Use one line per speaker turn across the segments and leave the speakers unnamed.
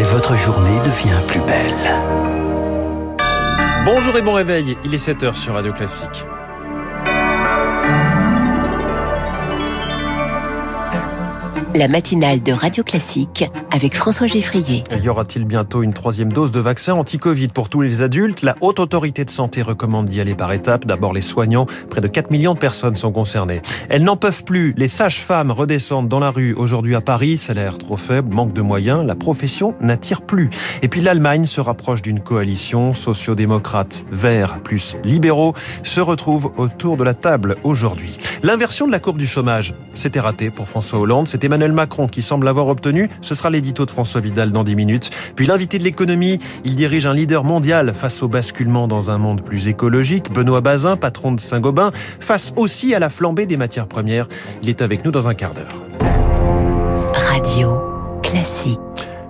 et votre journée devient plus belle.
Bonjour et bon réveil, il est 7h sur Radio Classique.
La matinale de Radio Classique avec François Geffrier.
Y aura-t-il bientôt une troisième dose de vaccin anti-Covid pour tous les adultes? La Haute Autorité de Santé recommande d'y aller par étapes. D'abord les soignants, près de 4 millions de personnes sont concernées. Elles n'en peuvent plus, les sages-femmes redescendent dans la rue aujourd'hui à Paris, salaire trop faible, manque de moyens, la profession n'attire plus. Et puis l'Allemagne se rapproche d'une coalition sociodémocrate, verts plus libéraux, se retrouvent autour de la table aujourd'hui. L'inversion de la courbe du chômage, c'était raté pour François Hollande, c'était Macron qui semble l'avoir obtenu. Ce sera l'édito de François Vidal dans 10 minutes. Puis l'invité de l'économie, il dirige un leader mondial face au basculement dans un monde plus écologique. Benoît Bazin, patron de Saint-Gobain, face aussi à la flambée des matières premières. Il est avec nous dans un quart d'heure.
Radio classique.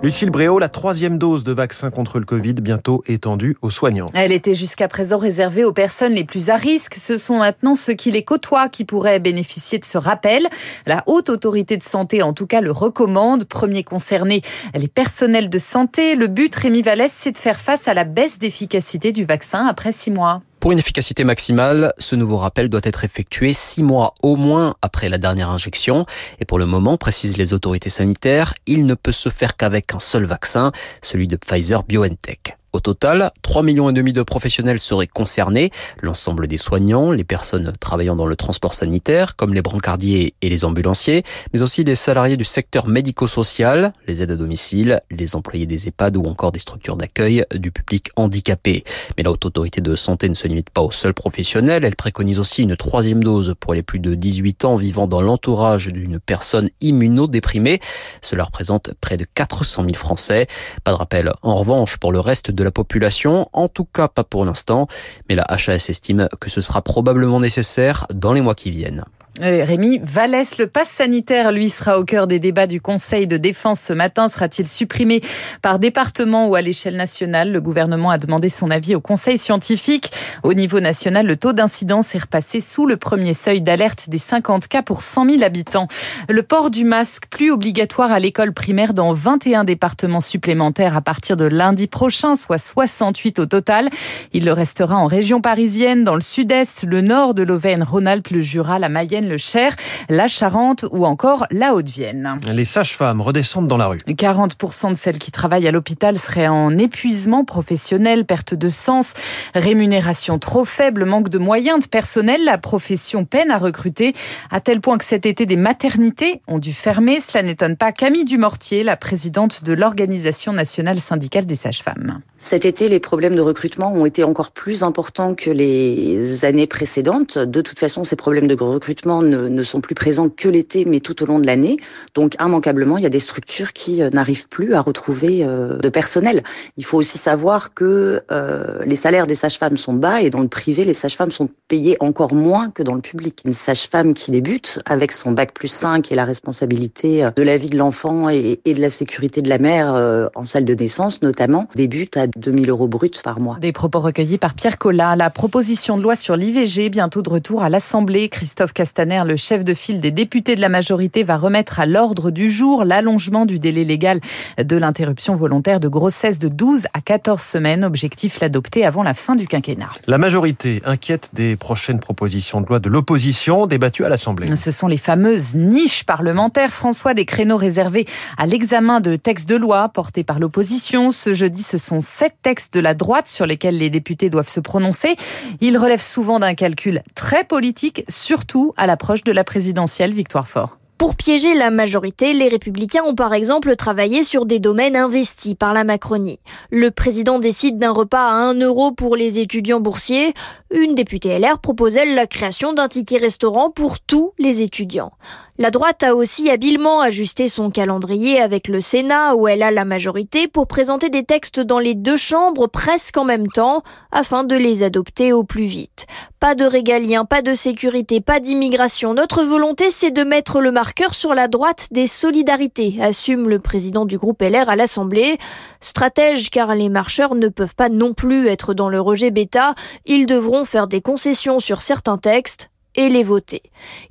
Lucille Bréau, la troisième dose de vaccin contre le Covid bientôt étendue aux soignants.
Elle était jusqu'à présent réservée aux personnes les plus à risque. Ce sont maintenant ceux qui les côtoient qui pourraient bénéficier de ce rappel. La haute autorité de santé, en tout cas, le recommande. Premier concerné, les personnels de santé. Le but, Rémi Vallès, c'est de faire face à la baisse d'efficacité du vaccin après six mois.
Pour une efficacité maximale, ce nouveau rappel doit être effectué six mois au moins après la dernière injection. Et pour le moment, précisent les autorités sanitaires, il ne peut se faire qu'avec un seul vaccin, celui de Pfizer BioNTech. Au total, 3 millions de professionnels seraient concernés, l'ensemble des soignants, les personnes travaillant dans le transport sanitaire, comme les brancardiers et les ambulanciers, mais aussi les salariés du secteur médico-social, les aides à domicile, les employés des EHPAD ou encore des structures d'accueil du public handicapé. Mais la haute autorité de santé ne se limite pas aux seuls professionnels, elle préconise aussi une troisième dose pour les plus de 18 ans vivant dans l'entourage d'une personne immunodéprimée. Cela représente près de 400 000 Français. Pas de rappel en revanche pour le reste de la population, en tout cas pas pour l'instant, mais la HAS estime que ce sera probablement nécessaire dans les mois qui viennent.
Rémi Vallès, le pass sanitaire, lui, sera au cœur des débats du Conseil de défense ce matin. Sera-t-il supprimé par département ou à l'échelle nationale? Le gouvernement a demandé son avis au Conseil scientifique. Au niveau national, le taux d'incidence est repassé sous le premier seuil d'alerte des 50 cas pour 100 000 habitants. Le port du masque, plus obligatoire à l'école primaire dans 21 départements supplémentaires à partir de lundi prochain, soit 68 au total. Il le restera en région parisienne, dans le sud-est, le nord de l'Auvergne, Rhône-Alpes, le Jura, la Mayenne, le Cher, la Charente ou encore la Haute-Vienne.
Les sages-femmes redescendent dans la rue.
40% de celles qui travaillent à l'hôpital seraient en épuisement professionnel, perte de sens, rémunération trop faible, manque de moyens de personnel. La profession peine à recruter, à tel point que cet été, des maternités ont dû fermer. Cela n'étonne pas Camille Dumortier, la présidente de l'Organisation nationale syndicale des sages-femmes.
Cet été, les problèmes de recrutement ont été encore plus importants que les années précédentes. De toute façon, ces problèmes de recrutement ne, sont plus présents que l'été, mais tout au long de l'année. Donc, immanquablement, il y a des structures qui euh, n'arrivent plus à retrouver euh, de personnel. Il faut aussi savoir que euh, les salaires des sages-femmes sont bas et dans le privé, les sages-femmes sont payées encore moins que dans le public. Une sage-femme qui débute avec son bac plus 5 et la responsabilité de la vie de l'enfant et, de la sécurité de la mère en salle de naissance, notamment, débute à 2000 euros bruts par mois.
Des propos recueillis par Pierre Collat. La proposition de loi sur l'IVG, bientôt de retour à l'Assemblée. Christophe Castaner le chef de file des députés de la majorité, va remettre à l'ordre du jour l'allongement du délai légal de l'interruption volontaire de grossesse de 12 à 14 semaines. Objectif l'adopter avant la fin du quinquennat.
La majorité inquiète des prochaines propositions de loi de l'opposition débattues à l'Assemblée.
Ce sont les fameuses niches parlementaires. François, des créneaux réservés à l'examen de textes de loi portés par l'opposition. Ce jeudi, ce sont sept textes de la droite sur lesquels les députés doivent se prononcer. Ils relèvent souvent d'un calcul très politique, surtout à l'approche de la présidentielle Victoire Fort.
Pour piéger la majorité, les républicains ont par exemple travaillé sur des domaines investis par la Macronie. Le président décide d'un repas à 1 euro pour les étudiants boursiers. Une députée LR propose elle la création d'un ticket restaurant pour tous les étudiants. La droite a aussi habilement ajusté son calendrier avec le Sénat où elle a la majorité pour présenter des textes dans les deux chambres presque en même temps afin de les adopter au plus vite. Pas de régalien, pas de sécurité, pas d'immigration. Notre volonté c'est de mettre le marqueur sur la droite des solidarités, assume le président du groupe LR à l'Assemblée. Stratège car les marcheurs ne peuvent pas non plus être dans le rejet bêta, ils devront faire des concessions sur certains textes et les voter.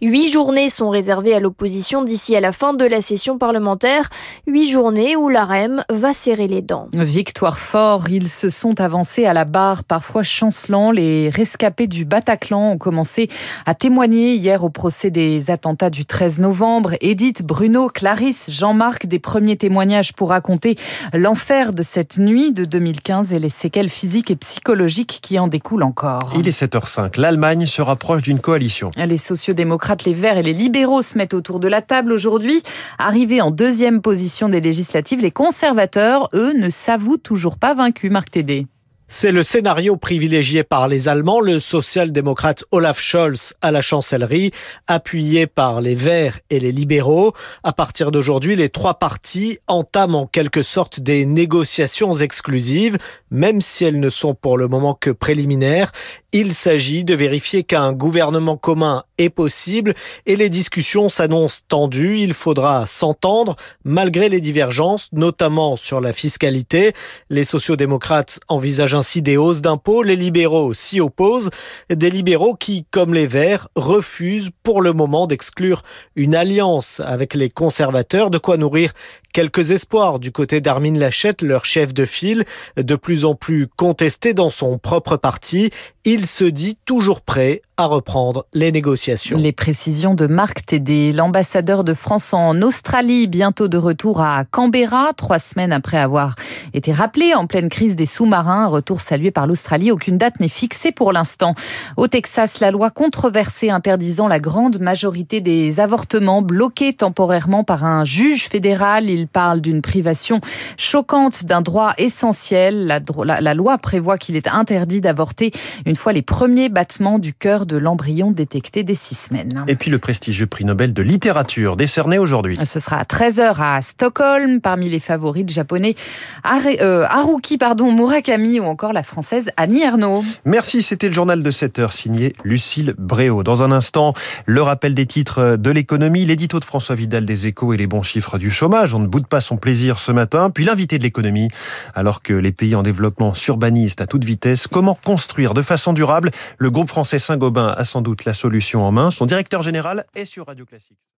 Huit journées sont réservées à l'opposition d'ici à la fin de la session parlementaire. Huit journées où l'AREM va serrer les dents.
Victoire fort, ils se sont avancés à la barre, parfois chancelants. Les rescapés du Bataclan ont commencé à témoigner hier au procès des attentats du 13 novembre. Edith, Bruno, Clarisse, Jean-Marc, des premiers témoignages pour raconter l'enfer de cette nuit de 2015 et les séquelles physiques et psychologiques qui en découlent encore.
Il est 7h05. L'Allemagne se rapproche d'une coalition.
Les sociodémocrates, les Verts et les libéraux se mettent autour de la table aujourd'hui. Arrivés en deuxième position des législatives, les conservateurs, eux, ne s'avouent toujours pas vaincus. Marc Tédé.
C'est le scénario privilégié par les Allemands, le social-démocrate Olaf Scholz à la chancellerie, appuyé par les Verts et les libéraux. À partir d'aujourd'hui, les trois partis entament en quelque sorte des négociations exclusives, même si elles ne sont pour le moment que préliminaires. Il s'agit de vérifier qu'un gouvernement commun est possible et les discussions s'annoncent tendues. Il faudra s'entendre malgré les divergences, notamment sur la fiscalité. Les sociodémocrates envisagent ainsi des hausses d'impôts. Les libéraux s'y opposent. Des libéraux qui, comme les Verts, refusent pour le moment d'exclure une alliance avec les conservateurs, de quoi nourrir quelques espoirs du côté d'Armin Lachette, leur chef de file, de plus en plus contesté dans son propre parti. Il se dit toujours prêt à reprendre les négociations.
Les précisions de Marc Tédé, l'ambassadeur de France en Australie, bientôt de retour à Canberra, trois semaines après avoir été rappelé en pleine crise des sous-marins. Retour salué par l'Australie. Aucune date n'est fixée pour l'instant. Au Texas, la loi controversée interdisant la grande majorité des avortements bloquée temporairement par un juge fédéral. Il parle d'une privation choquante d'un droit essentiel. La, la, la loi prévoit qu'il est interdit d'avorter une fois les premiers battements du cœur de l'embryon détectés dès six semaines.
Et puis le prestigieux prix Nobel de littérature décerné aujourd'hui.
Ce sera à 13h à Stockholm, parmi les favoris de japonais Haruki pardon, Murakami ou encore la française Annie Ernaux.
Merci, c'était le journal de 7 heures signé Lucille Bréau. Dans un instant, le rappel des titres de l'économie, l'édito de François Vidal des échos et les bons chiffres du chômage. On ne boude pas son plaisir ce matin. Puis l'invité de l'économie, alors que les pays en développement s'urbanisent à toute vitesse, comment construire de façon durable? Le groupe français Saint-Gobain a sans doute la solution en main. Son directeur général est sur Radio Classique.